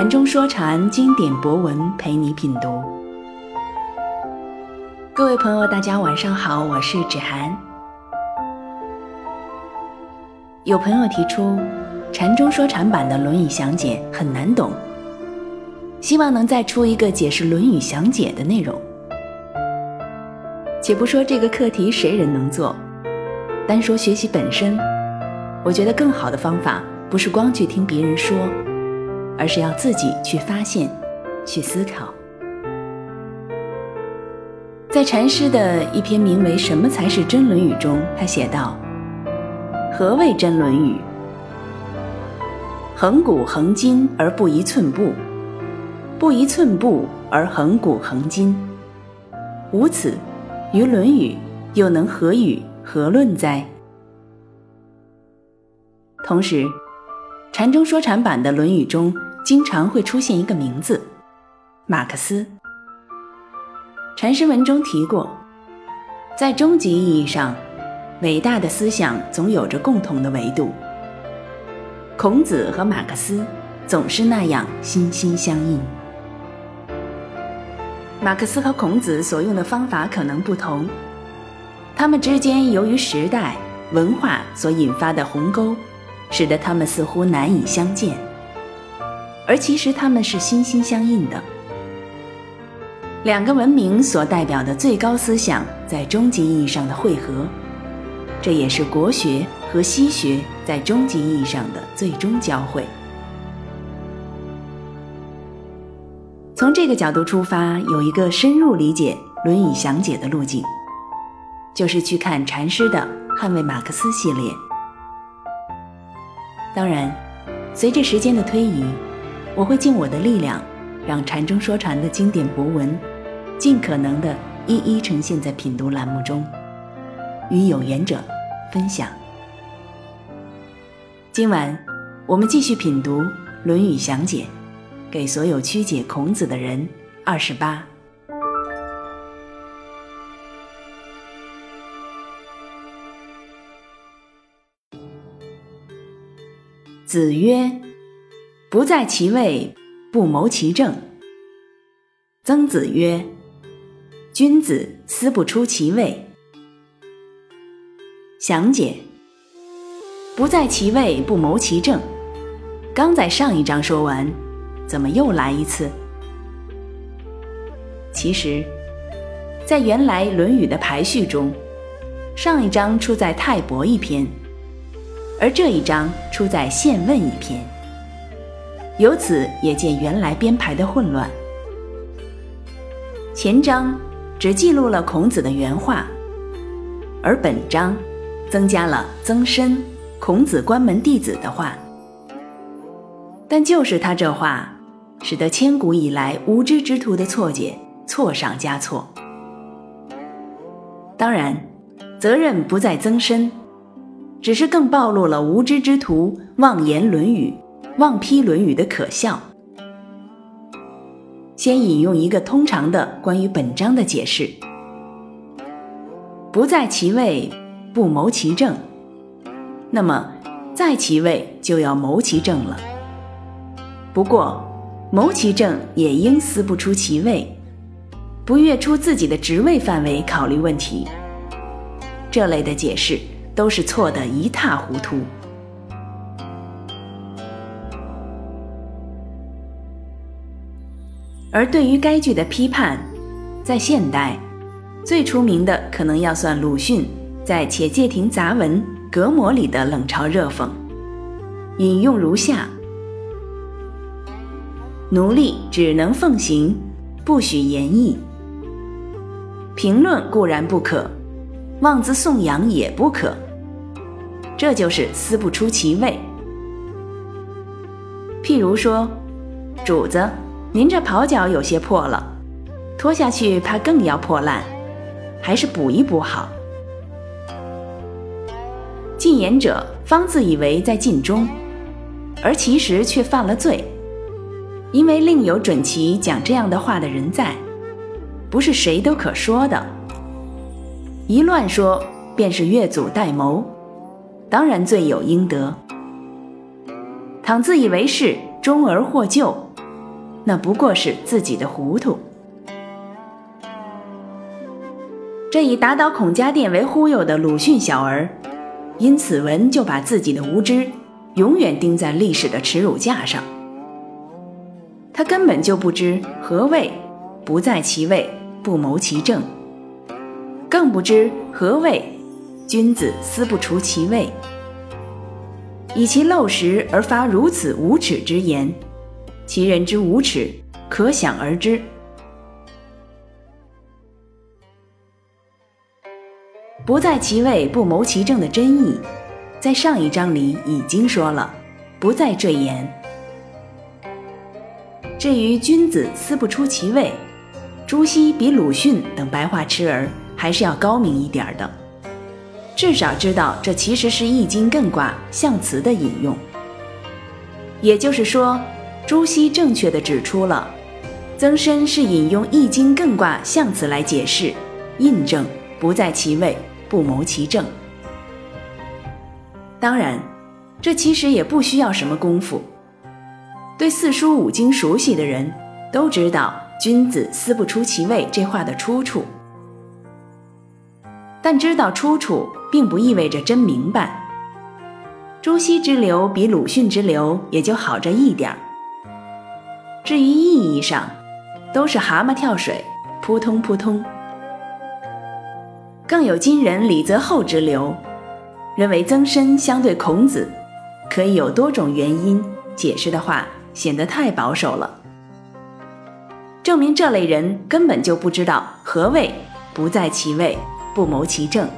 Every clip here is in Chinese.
禅中说禅经典博文陪你品读。各位朋友，大家晚上好，我是芷涵。有朋友提出，禅中说禅版的《论语详解》很难懂，希望能再出一个解释《论语详解》的内容。且不说这个课题谁人能做，单说学习本身，我觉得更好的方法不是光去听别人说，而是要自己去发现、去思考。在禅师的一篇名为《什么才是真论语》中，他写道：“何谓真论语？恒古恒今而不移寸步，不移寸步而恒古恒今。无此。”于《论语》又能何语何论哉？同时，禅中说禅版的《论语》中经常会出现一个名字——马克思。禅师文中提过，在终极意义上，伟大的思想总有着共同的维度。孔子和马克思总是那样心心相印。马克思和孔子所用的方法可能不同，他们之间由于时代文化所引发的鸿沟，使得他们似乎难以相见，而其实他们是心心相印的。两个文明所代表的最高思想在终极意义上的汇合，这也是国学和西学在终极意义上的最终交汇。从这个角度出发，有一个深入理解《论语详解》的路径，就是去看禅师的《捍卫马克思》系列。当然，随着时间的推移，我会尽我的力量，让禅中说禅的经典博文，尽可能的一一呈现在品读栏目中，与有缘者分享。今晚，我们继续品读《论语详解》。给所有曲解孔子的人，二十八。子曰：“不在其位，不谋其政。”曾子曰：“君子思不出其位。”详解：“不在其位，不谋其政。”刚在上一章说完。怎么又来一次？其实，在原来《论语》的排序中，上一章出在泰伯一篇，而这一章出在宪问一篇，由此也见原来编排的混乱。前章只记录了孔子的原话，而本章增加了曾参、孔子关门弟子的话，但就是他这话。使得千古以来无知之徒的错解错上加错。当然，责任不在曾参，只是更暴露了无知之徒妄言《论语》、妄批《论语》的可笑。先引用一个通常的关于本章的解释：“不在其位，不谋其政。”那么，在其位就要谋其政了。不过。谋其政也应思不出其位，不越出自己的职位范围考虑问题。这类的解释都是错得一塌糊涂。而对于该剧的批判，在现代最出名的可能要算鲁迅在《且介亭杂文·隔膜》里的冷嘲热讽，引用如下。奴隶只能奉行，不许言议。评论固然不可，妄自颂扬也不可。这就是思不出其位。譬如说，主子，您这袍脚有些破了，脱下去怕更要破烂，还是补一补好。进言者方自以为在尽忠，而其实却犯了罪。因为另有准其讲这样的话的人在，不是谁都可说的。一乱说，便是越俎代谋，当然罪有应得。倘自以为是，忠而获救，那不过是自己的糊涂。这以打倒孔家店为忽悠的鲁迅小儿，因此文就把自己的无知永远钉在历史的耻辱架上。他根本就不知何谓不在其位不谋其政，更不知何谓君子思不除其位。以其陋识而发如此无耻之言，其人之无耻可想而知。不在其位不谋其政的真意，在上一章里已经说了，不再赘言。至于君子思不出其位，朱熹比鲁迅等白话痴儿还是要高明一点的，至少知道这其实是《易经》艮卦象辞的引用。也就是说，朱熹正确的指出了，曾参是引用《易经》艮卦象辞来解释、印证“不在其位不谋其政”。当然，这其实也不需要什么功夫。对四书五经熟悉的人都知道“君子思不出其位”这话的出处，但知道出处并不意味着真明白。朱熹之流比鲁迅之流也就好这一点儿。至于意义上，都是蛤蟆跳水，扑通扑通。更有今人李泽厚之流，认为曾参相对孔子可以有多种原因解释的话。显得太保守了，证明这类人根本就不知道何谓不在其位不谋其政，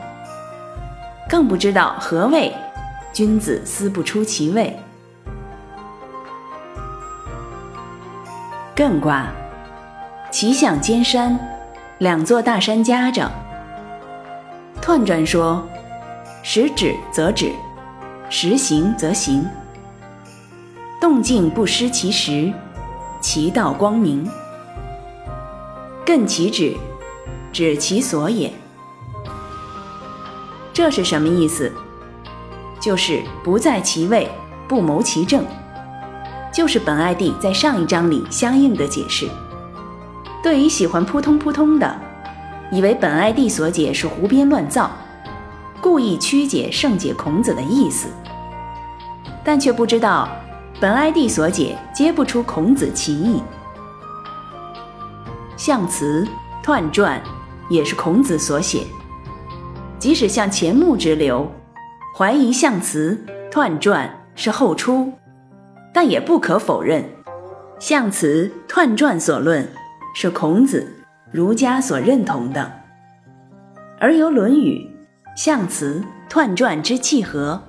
更不知道何谓君子思不出其位。艮卦，其象兼山，两座大山夹着。彖传说：时止则止，时行则行。动静不失其时，其道光明。艮其止，止其所也。这是什么意思？就是不在其位，不谋其政。就是本艾帝在上一章里相应的解释。对于喜欢扑通扑通的，以为本艾帝所解是胡编乱造，故意曲解圣解孔子的意思，但却不知道。本哀帝所解，皆不出孔子其意。象辞、彖传也是孔子所写。即使像钱穆之流，怀疑象辞、彖传是后出，但也不可否认，象辞、彖传所论是孔子、儒家所认同的。而由《论语》象辞、彖传之契合。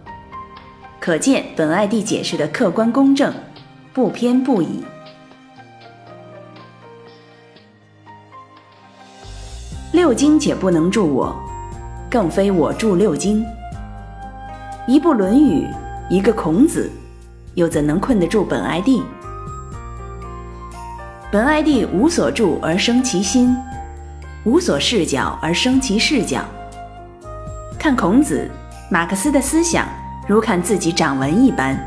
可见本艾帝解释的客观公正，不偏不倚。六经且不能助我，更非我助六经。一部《论语》，一个孔子，又怎能困得住本艾帝？本艾帝无所住而生其心，无所视角而生其视角。看孔子、马克思的思想。如看自己掌纹一般，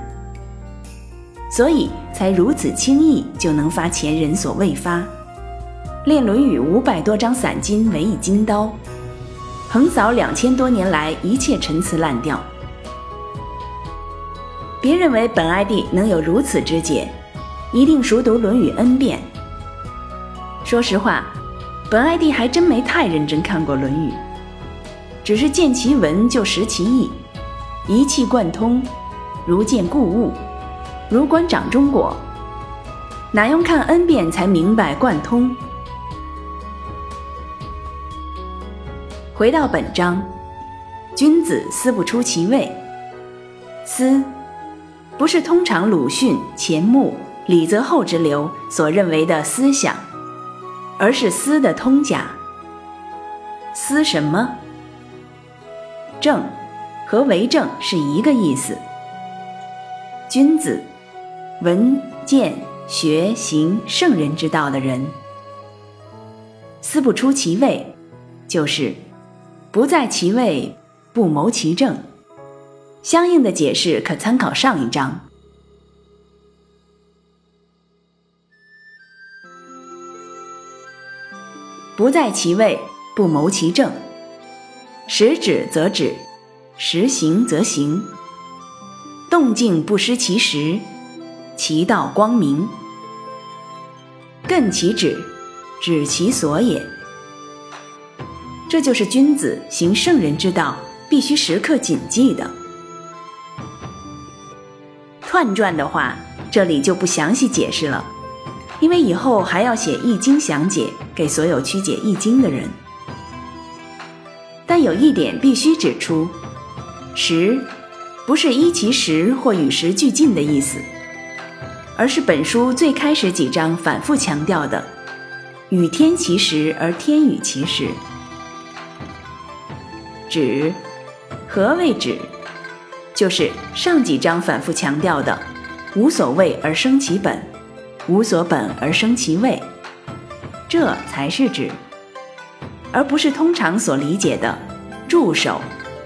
所以才如此轻易就能发前人所未发。练《论语》五百多章散经为一金刀，横扫两千多年来一切陈词滥调。别认为本艾帝能有如此之解，一定熟读《论语》n 遍。说实话，本艾帝还真没太认真看过《论语》，只是见其文就识其意。一气贯通，如见故物，如观掌中果。哪用看 n 遍才明白贯通？回到本章，君子思不出其位。思，不是通常鲁迅、钱穆、李泽厚之流所认为的思想，而是思的通假。思什么？正。和为政是一个意思。君子，闻见学行圣人之道的人，思不出其位，就是不在其位，不谋其政。相应的解释可参考上一章。不在其位，不谋其政。实止则止，实行则行。动静不失其时，其道光明。艮其止，止其所也。这就是君子行圣人之道必须时刻谨记的。换传的话，这里就不详细解释了，因为以后还要写《易经》详解给所有曲解《易经》的人。但有一点必须指出：时不是依其时或与时俱进的意思，而是本书最开始几章反复强调的“与天齐时而天与其时”。止，何谓止？就是上几章反复强调的“无所谓而生其本，无所本而生其位”，这才是止，而不是通常所理解的驻守、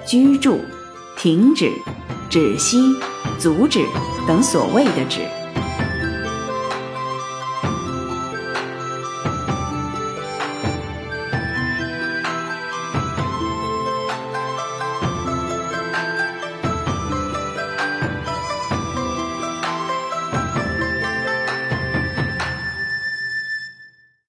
居住、停止、止息、阻止等所谓的止。